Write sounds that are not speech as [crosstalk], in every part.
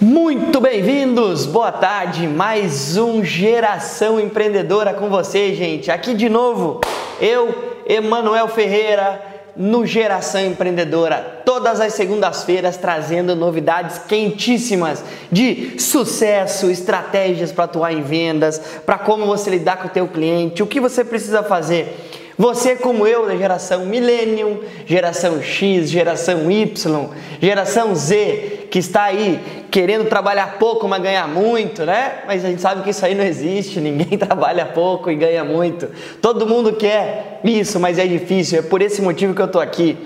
Muito bem-vindos, boa tarde, mais um Geração Empreendedora com você, gente. Aqui de novo, eu, Emanuel Ferreira, no Geração Empreendedora, todas as segundas-feiras trazendo novidades quentíssimas de sucesso, estratégias para atuar em vendas, para como você lidar com o teu cliente, o que você precisa fazer. Você como eu da geração Millennium, geração X, geração Y, geração Z, que está aí querendo trabalhar pouco, mas ganhar muito, né? Mas a gente sabe que isso aí não existe, ninguém [laughs] trabalha pouco e ganha muito. Todo mundo quer isso, mas é difícil. É por esse motivo que eu estou aqui.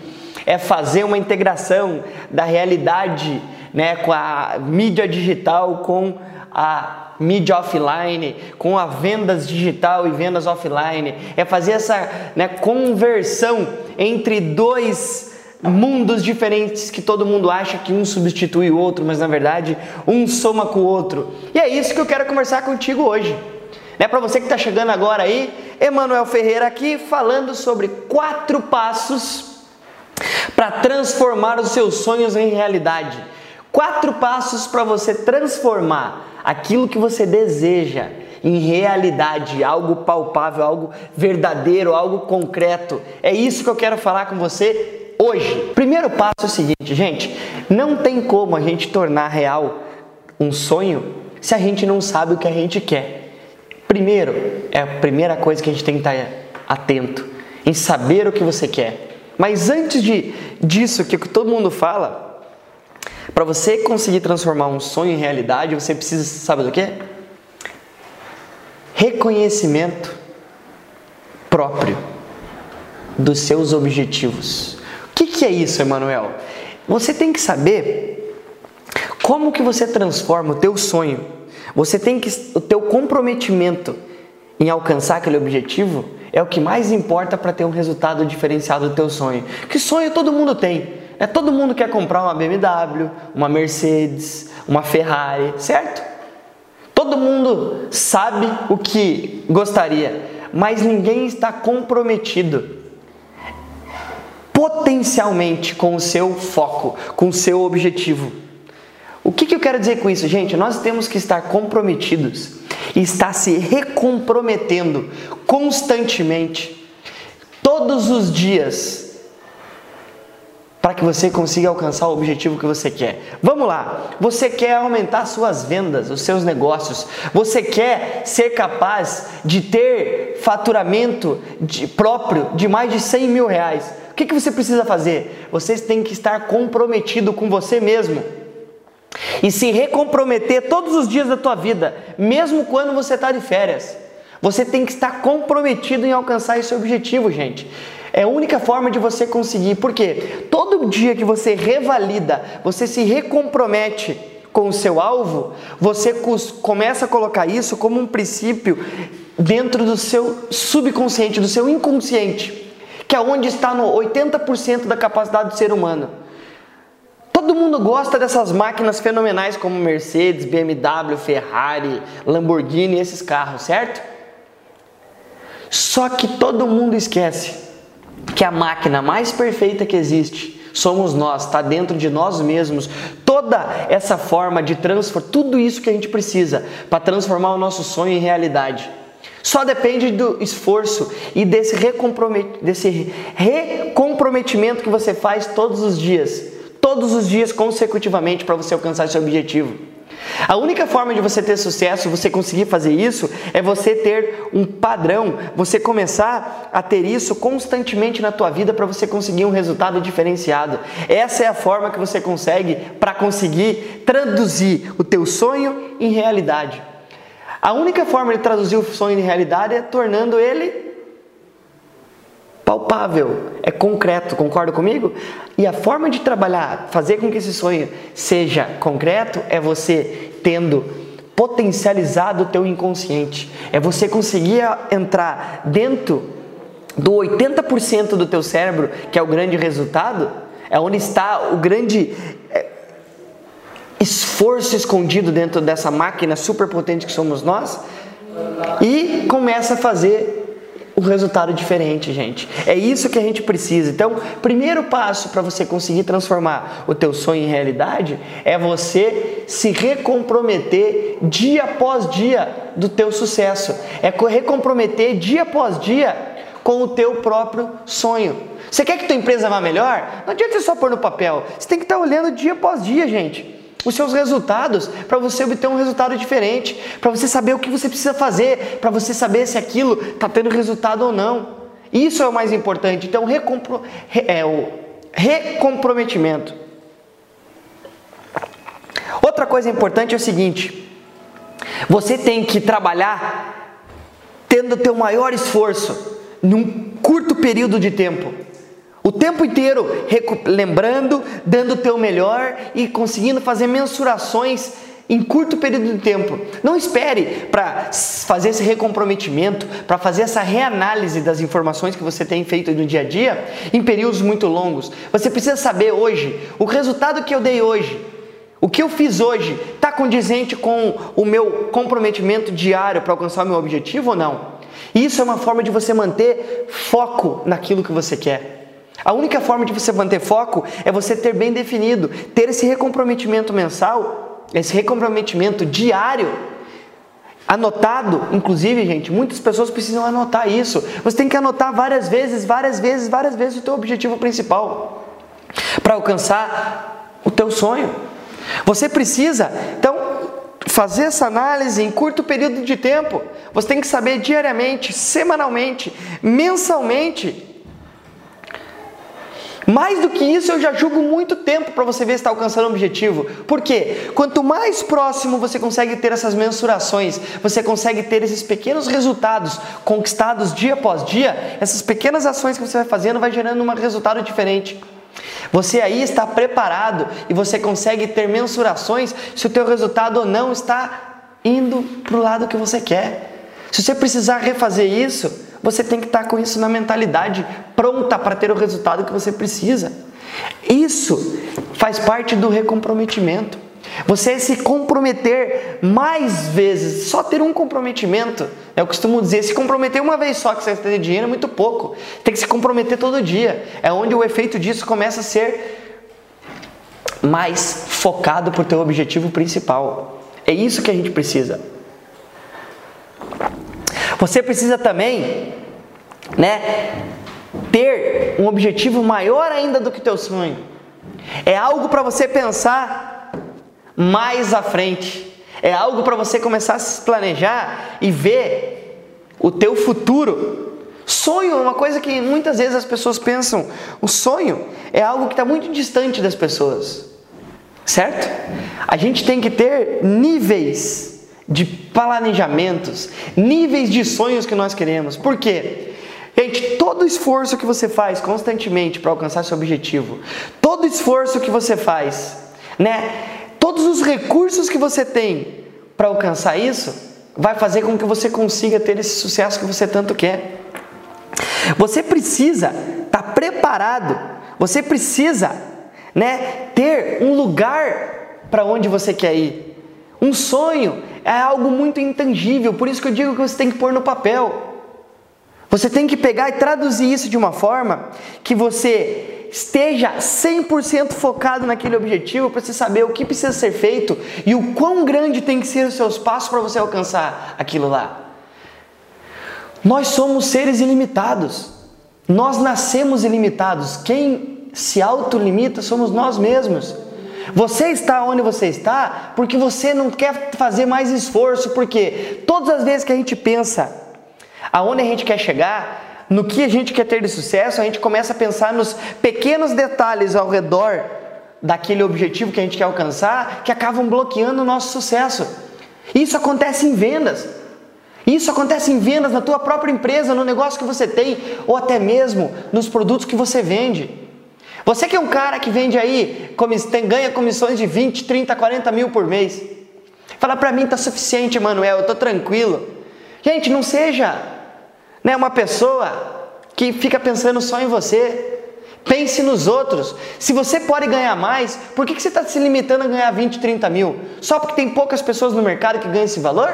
É fazer uma integração da realidade, né, com a mídia digital, com a mídia offline, com a vendas digital e vendas offline, é fazer essa né, conversão entre dois mundos diferentes que todo mundo acha que um substitui o outro, mas na verdade um soma com o outro. E é isso que eu quero conversar contigo hoje. Né, Para você que está chegando agora aí, Emanuel Ferreira aqui falando sobre quatro passos para transformar os seus sonhos em realidade. Quatro passos para você transformar aquilo que você deseja em realidade, algo palpável, algo verdadeiro, algo concreto. É isso que eu quero falar com você hoje. Primeiro passo é o seguinte, gente: não tem como a gente tornar real um sonho se a gente não sabe o que a gente quer. Primeiro, é a primeira coisa que a gente tem que estar atento em saber o que você quer. Mas antes de disso que todo mundo fala, para você conseguir transformar um sonho em realidade, você precisa, sabe do que? Reconhecimento próprio dos seus objetivos. O que, que é isso, Emanuel? Você tem que saber como que você transforma o teu sonho. Você tem que o teu comprometimento em alcançar aquele objetivo é o que mais importa para ter um resultado diferenciado do teu sonho. Que sonho todo mundo tem? É todo mundo quer comprar uma BMW, uma Mercedes, uma Ferrari, certo? Todo mundo sabe o que gostaria, mas ninguém está comprometido potencialmente com o seu foco, com o seu objetivo. O que, que eu quero dizer com isso, gente? Nós temos que estar comprometidos e estar se recomprometendo constantemente, todos os dias, para que você consiga alcançar o objetivo que você quer. Vamos lá, você quer aumentar suas vendas, os seus negócios, você quer ser capaz de ter faturamento de, próprio de mais de 100 mil reais. O que, que você precisa fazer? Você tem que estar comprometido com você mesmo e se recomprometer todos os dias da tua vida, mesmo quando você está de férias. Você tem que estar comprometido em alcançar esse objetivo, gente. É a única forma de você conseguir. Por quê? Todo dia que você revalida, você se recompromete com o seu alvo, você começa a colocar isso como um princípio dentro do seu subconsciente, do seu inconsciente, que é onde está no 80% da capacidade do ser humano. Todo mundo gosta dessas máquinas fenomenais como Mercedes, BMW, Ferrari, Lamborghini, esses carros, certo? Só que todo mundo esquece que a máquina mais perfeita que existe somos nós, está dentro de nós mesmos. Toda essa forma de transformar, tudo isso que a gente precisa para transformar o nosso sonho em realidade. Só depende do esforço e desse, desse recomprometimento que você faz todos os dias, todos os dias consecutivamente para você alcançar seu objetivo. A única forma de você ter sucesso, você conseguir fazer isso, é você ter um padrão, você começar a ter isso constantemente na tua vida para você conseguir um resultado diferenciado. Essa é a forma que você consegue para conseguir traduzir o teu sonho em realidade. A única forma de traduzir o sonho em realidade é tornando ele palpável, é concreto, concorda comigo? E a forma de trabalhar, fazer com que esse sonho seja concreto é você tendo potencializado o teu inconsciente. É você conseguir entrar dentro do 80% do teu cérebro, que é o grande resultado, é onde está o grande é, esforço escondido dentro dessa máquina super potente que somos nós, e começa a fazer um resultado diferente, gente. É isso que a gente precisa. Então, primeiro passo para você conseguir transformar o teu sonho em realidade é você se recomprometer dia após dia do teu sucesso. É recomprometer dia após dia com o teu próprio sonho. Você quer que tua empresa vá melhor? Não adianta você só pôr no papel. Você tem que estar olhando dia após dia, gente os seus resultados, para você obter um resultado diferente, para você saber o que você precisa fazer, para você saber se aquilo está tendo resultado ou não. Isso é o mais importante. Então, recompro, é, o recomprometimento. Outra coisa importante é o seguinte: você tem que trabalhar tendo o teu maior esforço num curto período de tempo. O tempo inteiro lembrando, dando o teu melhor e conseguindo fazer mensurações em curto período de tempo. Não espere para fazer esse recomprometimento, para fazer essa reanálise das informações que você tem feito no dia a dia em períodos muito longos. Você precisa saber hoje o resultado que eu dei hoje. O que eu fiz hoje está condizente com o meu comprometimento diário para alcançar o meu objetivo ou não? Isso é uma forma de você manter foco naquilo que você quer. A única forma de você manter foco é você ter bem definido, ter esse recomprometimento mensal, esse recomprometimento diário, anotado. Inclusive, gente, muitas pessoas precisam anotar isso. Você tem que anotar várias vezes, várias vezes, várias vezes o teu objetivo principal para alcançar o teu sonho. Você precisa, então, fazer essa análise em curto período de tempo. Você tem que saber diariamente, semanalmente, mensalmente mais do que isso, eu já julgo muito tempo para você ver se está alcançando o objetivo. Por quê? Quanto mais próximo você consegue ter essas mensurações, você consegue ter esses pequenos resultados conquistados dia após dia, essas pequenas ações que você vai fazendo vai gerando um resultado diferente. Você aí está preparado e você consegue ter mensurações se o teu resultado ou não está indo para o lado que você quer. Se você precisar refazer isso, você tem que estar com isso na mentalidade pronta para ter o resultado que você precisa. Isso faz parte do recomprometimento. Você se comprometer mais vezes, só ter um comprometimento. Eu costumo dizer, se comprometer uma vez só que você tem dinheiro é muito pouco. Tem que se comprometer todo dia. É onde o efeito disso começa a ser mais focado para o teu objetivo principal. É isso que a gente precisa. Você precisa também, né, ter um objetivo maior ainda do que o teu sonho. É algo para você pensar mais à frente. É algo para você começar a se planejar e ver o teu futuro. Sonho é uma coisa que muitas vezes as pessoas pensam. O sonho é algo que está muito distante das pessoas, certo? A gente tem que ter níveis de planejamentos, níveis de sonhos que nós queremos. Por quê? Gente, todo esforço que você faz constantemente para alcançar seu objetivo, todo esforço que você faz, né? Todos os recursos que você tem para alcançar isso, vai fazer com que você consiga ter esse sucesso que você tanto quer. Você precisa estar tá preparado, você precisa, né, ter um lugar para onde você quer ir. Um sonho é algo muito intangível, por isso que eu digo que você tem que pôr no papel. Você tem que pegar e traduzir isso de uma forma que você esteja 100% focado naquele objetivo para você saber o que precisa ser feito e o quão grande tem que ser os seus passos para você alcançar aquilo lá. Nós somos seres ilimitados. Nós nascemos ilimitados. Quem se autolimita somos nós mesmos. Você está onde você está porque você não quer fazer mais esforço, porque todas as vezes que a gente pensa aonde a gente quer chegar, no que a gente quer ter de sucesso, a gente começa a pensar nos pequenos detalhes ao redor daquele objetivo que a gente quer alcançar que acabam bloqueando o nosso sucesso. Isso acontece em vendas. Isso acontece em vendas na tua própria empresa, no negócio que você tem, ou até mesmo nos produtos que você vende. Você que é um cara que vende aí, ganha comissões de 20, 30, 40 mil por mês. Fala para mim, tá suficiente, Manuel, eu tô tranquilo. Gente, não seja né, uma pessoa que fica pensando só em você. Pense nos outros. Se você pode ganhar mais, por que, que você está se limitando a ganhar 20, 30 mil? Só porque tem poucas pessoas no mercado que ganham esse valor?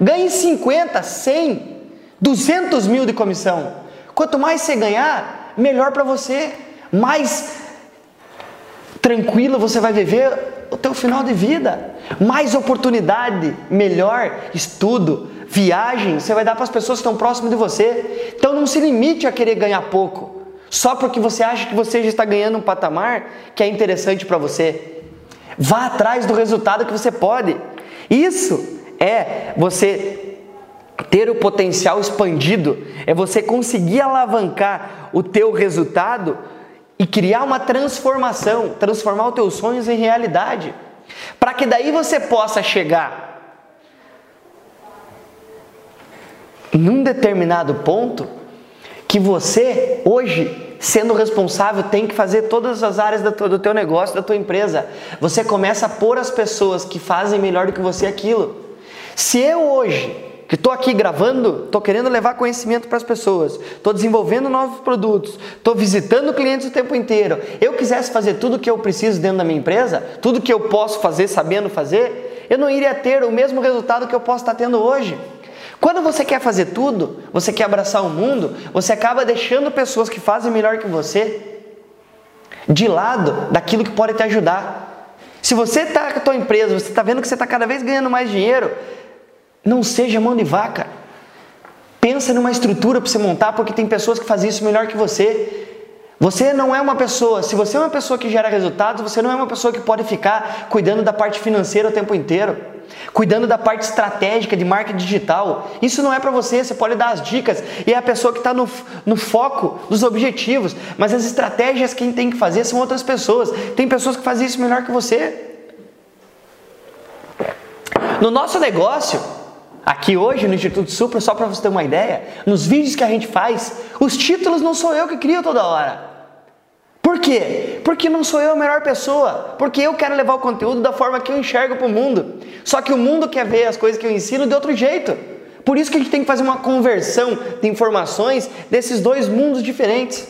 Ganhe 50, 100. 200 mil de comissão. Quanto mais você ganhar, melhor para você. Mais tranquilo você vai viver o teu final de vida. Mais oportunidade, melhor estudo, viagem, você vai dar para as pessoas que estão próximas de você. Então não se limite a querer ganhar pouco, só porque você acha que você já está ganhando um patamar que é interessante para você. Vá atrás do resultado que você pode. Isso é você ter o potencial expandido, é você conseguir alavancar o teu resultado e criar uma transformação, transformar os teus sonhos em realidade, para que daí você possa chegar num determinado ponto que você hoje sendo responsável tem que fazer todas as áreas do teu negócio, da tua empresa. Você começa a pôr as pessoas que fazem melhor do que você aquilo. Se eu hoje que estou aqui gravando, estou querendo levar conhecimento para as pessoas, estou desenvolvendo novos produtos, estou visitando clientes o tempo inteiro. Eu quisesse fazer tudo o que eu preciso dentro da minha empresa, tudo que eu posso fazer sabendo fazer, eu não iria ter o mesmo resultado que eu posso estar tendo hoje. Quando você quer fazer tudo, você quer abraçar o mundo, você acaba deixando pessoas que fazem melhor que você de lado daquilo que pode te ajudar. Se você está com a tua empresa, você está vendo que você está cada vez ganhando mais dinheiro, não seja mão de vaca. Pensa numa estrutura para você montar, porque tem pessoas que fazem isso melhor que você. Você não é uma pessoa, se você é uma pessoa que gera resultados, você não é uma pessoa que pode ficar cuidando da parte financeira o tempo inteiro, cuidando da parte estratégica de marketing digital. Isso não é para você, você pode dar as dicas e é a pessoa que está no, no foco dos objetivos, mas as estratégias quem tem que fazer são outras pessoas. Tem pessoas que fazem isso melhor que você. No nosso negócio, Aqui hoje no Instituto Supra, só para você ter uma ideia, nos vídeos que a gente faz, os títulos não sou eu que crio toda hora. Por quê? Porque não sou eu a melhor pessoa, porque eu quero levar o conteúdo da forma que eu enxergo para o mundo. Só que o mundo quer ver as coisas que eu ensino de outro jeito. Por isso que a gente tem que fazer uma conversão de informações desses dois mundos diferentes.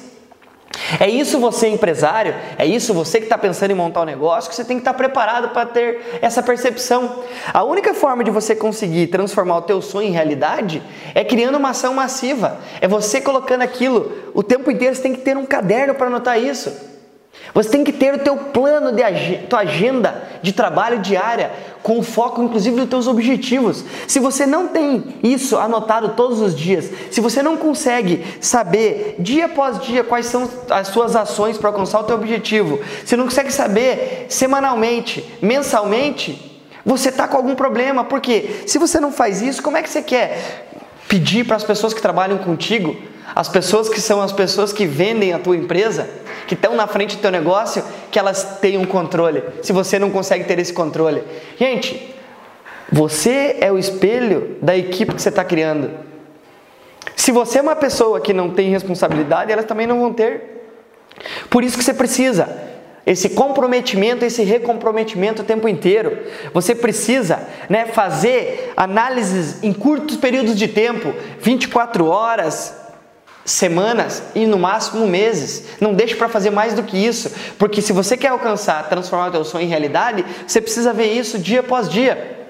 É isso você empresário, é isso você que está pensando em montar um negócio, que você tem que estar tá preparado para ter essa percepção. A única forma de você conseguir transformar o teu sonho em realidade é criando uma ação massiva. É você colocando aquilo o tempo inteiro, você tem que ter um caderno para anotar isso. Você tem que ter o teu plano de tua agenda de trabalho diária, com foco inclusive nos teus objetivos. Se você não tem isso anotado todos os dias, se você não consegue saber dia após dia quais são as suas ações para alcançar o teu objetivo, se não consegue saber semanalmente, mensalmente, você está com algum problema. Porque se você não faz isso, como é que você quer pedir para as pessoas que trabalham contigo, as pessoas que são as pessoas que vendem a tua empresa, que estão na frente do teu negócio, que elas tenham controle, se você não consegue ter esse controle. Gente, você é o espelho da equipe que você está criando. Se você é uma pessoa que não tem responsabilidade, elas também não vão ter. Por isso que você precisa esse comprometimento, esse recomprometimento o tempo inteiro. Você precisa né, fazer análises em curtos períodos de tempo, 24 horas, semanas e no máximo meses. Não deixe para fazer mais do que isso, porque se você quer alcançar, transformar o teu sonho em realidade, você precisa ver isso dia após dia.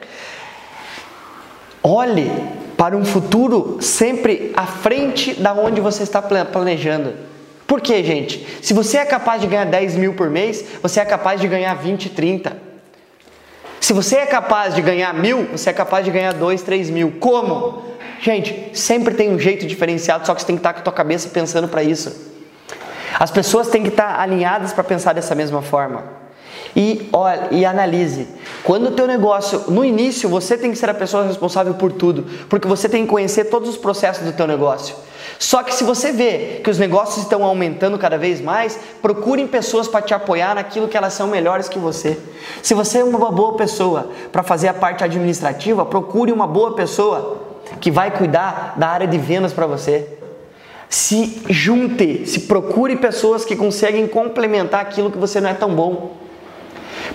Olhe para um futuro sempre à frente da onde você está planejando. Por quê, gente? Se você é capaz de ganhar 10 mil por mês, você é capaz de ganhar 20, 30. Se você é capaz de ganhar mil, você é capaz de ganhar 2, 3 mil. Como? Gente, sempre tem um jeito diferenciado, só que você tem que estar com a tua cabeça pensando para isso. As pessoas têm que estar alinhadas para pensar dessa mesma forma. E olha, e analise. Quando o teu negócio, no início, você tem que ser a pessoa responsável por tudo, porque você tem que conhecer todos os processos do teu negócio. Só que se você vê que os negócios estão aumentando cada vez mais, procurem pessoas para te apoiar naquilo que elas são melhores que você. Se você é uma boa pessoa para fazer a parte administrativa, procure uma boa pessoa que vai cuidar da área de vendas para você. Se junte, se procure pessoas que conseguem complementar aquilo que você não é tão bom.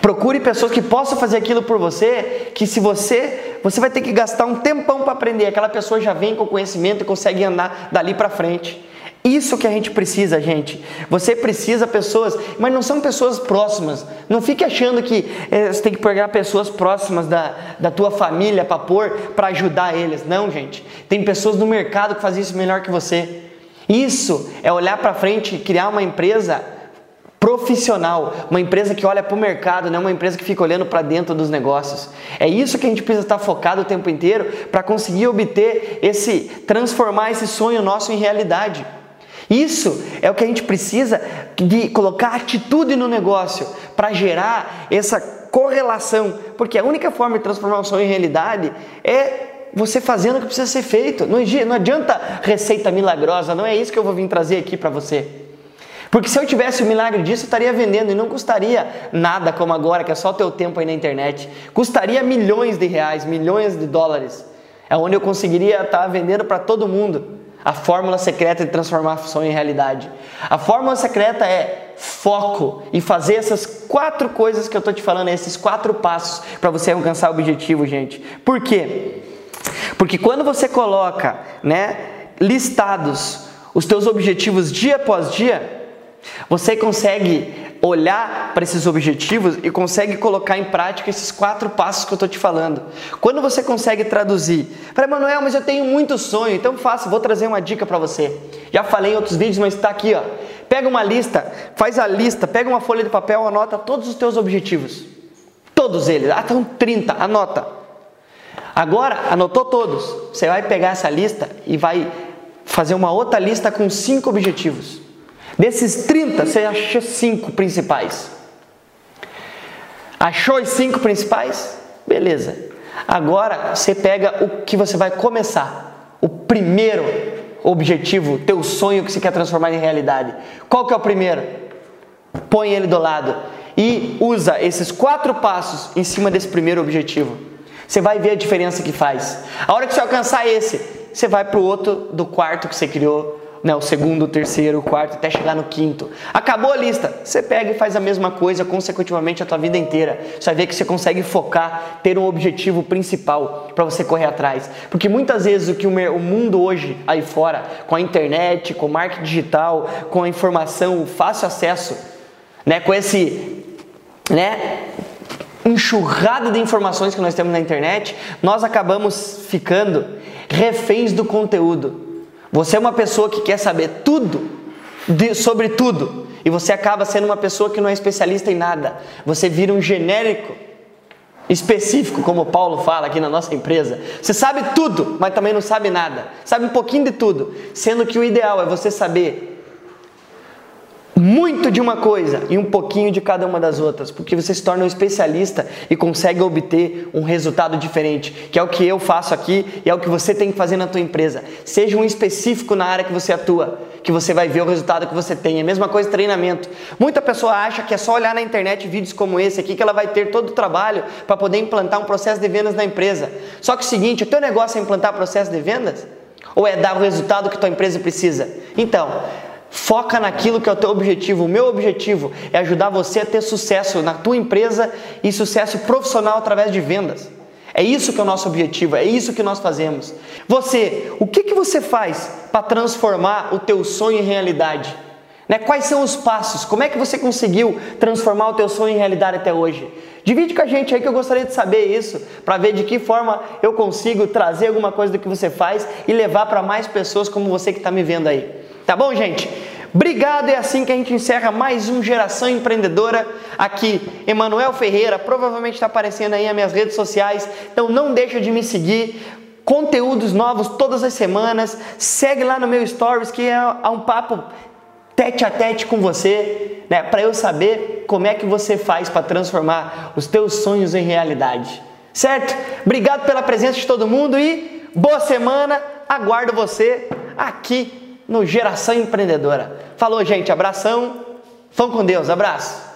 Procure pessoas que possam fazer aquilo por você, que se você, você vai ter que gastar um tempão para aprender, aquela pessoa já vem com conhecimento e consegue andar dali para frente. Isso que a gente precisa, gente. Você precisa pessoas, mas não são pessoas próximas. Não fique achando que é, você tem que pegar pessoas próximas da, da tua família para pôr, para ajudar eles. Não, gente. Tem pessoas no mercado que fazem isso melhor que você. Isso é olhar para frente e criar uma empresa profissional, uma empresa que olha para o mercado, não uma empresa que fica olhando para dentro dos negócios. É isso que a gente precisa estar focado o tempo inteiro para conseguir obter esse, transformar esse sonho nosso em realidade. Isso é o que a gente precisa de colocar atitude no negócio para gerar essa correlação, porque a única forma de transformar o sonho em realidade é você fazendo o que precisa ser feito. Não adianta receita milagrosa, não é isso que eu vou vir trazer aqui para você. Porque se eu tivesse o milagre disso, eu estaria vendendo e não custaria nada como agora, que é só o teu tempo aí na internet. Custaria milhões de reais, milhões de dólares. É onde eu conseguiria estar vendendo para todo mundo. A fórmula secreta de transformar a sonho em realidade. A fórmula secreta é foco e fazer essas quatro coisas que eu estou te falando, esses quatro passos para você alcançar o objetivo, gente. Por quê? Porque quando você coloca, né, listados os teus objetivos dia após dia, você consegue olhar para esses objetivos e consegue colocar em prática esses quatro passos que eu estou te falando. Quando você consegue traduzir, para Manuel, mas eu tenho muito sonho, então faça, vou trazer uma dica para você. Já falei em outros vídeos, mas está aqui, ó. Pega uma lista, faz a lista, pega uma folha de papel, anota todos os teus objetivos. Todos eles, ah, estão 30, anota. Agora, anotou todos. Você vai pegar essa lista e vai fazer uma outra lista com cinco objetivos. Desses 30, você achou cinco principais. Achou os cinco principais? Beleza. Agora você pega o que você vai começar. O primeiro objetivo, teu sonho que você quer transformar em realidade. Qual que é o primeiro? Põe ele do lado e usa esses quatro passos em cima desse primeiro objetivo. Você vai ver a diferença que faz. A hora que você alcançar esse, você vai para o outro do quarto que você criou, né, o segundo, o terceiro, o quarto, até chegar no quinto. Acabou a lista, você pega e faz a mesma coisa consecutivamente a tua vida inteira. Você vai ver que você consegue focar, ter um objetivo principal para você correr atrás. Porque muitas vezes o que o mundo hoje aí fora, com a internet, com o marketing digital, com a informação, o fácil acesso, né, com esse, né, enxurrada de informações que nós temos na internet, nós acabamos ficando reféns do conteúdo. Você é uma pessoa que quer saber tudo de, sobre tudo e você acaba sendo uma pessoa que não é especialista em nada. Você vira um genérico específico, como Paulo fala aqui na nossa empresa. Você sabe tudo, mas também não sabe nada. Sabe um pouquinho de tudo, sendo que o ideal é você saber muito de uma coisa e um pouquinho de cada uma das outras, porque você se torna um especialista e consegue obter um resultado diferente, que é o que eu faço aqui e é o que você tem que fazer na tua empresa. Seja um específico na área que você atua, que você vai ver o resultado que você tem. É a mesma coisa treinamento. Muita pessoa acha que é só olhar na internet vídeos como esse aqui que ela vai ter todo o trabalho para poder implantar um processo de vendas na empresa. Só que o seguinte, o teu negócio é implantar processo de vendas? Ou é dar o resultado que tua empresa precisa? Então, Foca naquilo que é o teu objetivo. O meu objetivo é ajudar você a ter sucesso na tua empresa e sucesso profissional através de vendas. É isso que é o nosso objetivo, é isso que nós fazemos. Você, o que, que você faz para transformar o teu sonho em realidade? Né? Quais são os passos? Como é que você conseguiu transformar o teu sonho em realidade até hoje? Divide com a gente aí que eu gostaria de saber isso, para ver de que forma eu consigo trazer alguma coisa do que você faz e levar para mais pessoas como você que está me vendo aí. Tá bom, gente? Obrigado, é assim que a gente encerra mais um Geração Empreendedora. Aqui, Emanuel Ferreira, provavelmente está aparecendo aí nas minhas redes sociais, então não deixa de me seguir. Conteúdos novos todas as semanas. Segue lá no meu Stories, que é um papo tete a tete com você, né, para eu saber como é que você faz para transformar os teus sonhos em realidade. Certo? Obrigado pela presença de todo mundo e boa semana. Aguardo você aqui no Geração Empreendedora. Falou, gente. Abração. Vão com Deus. Abraço.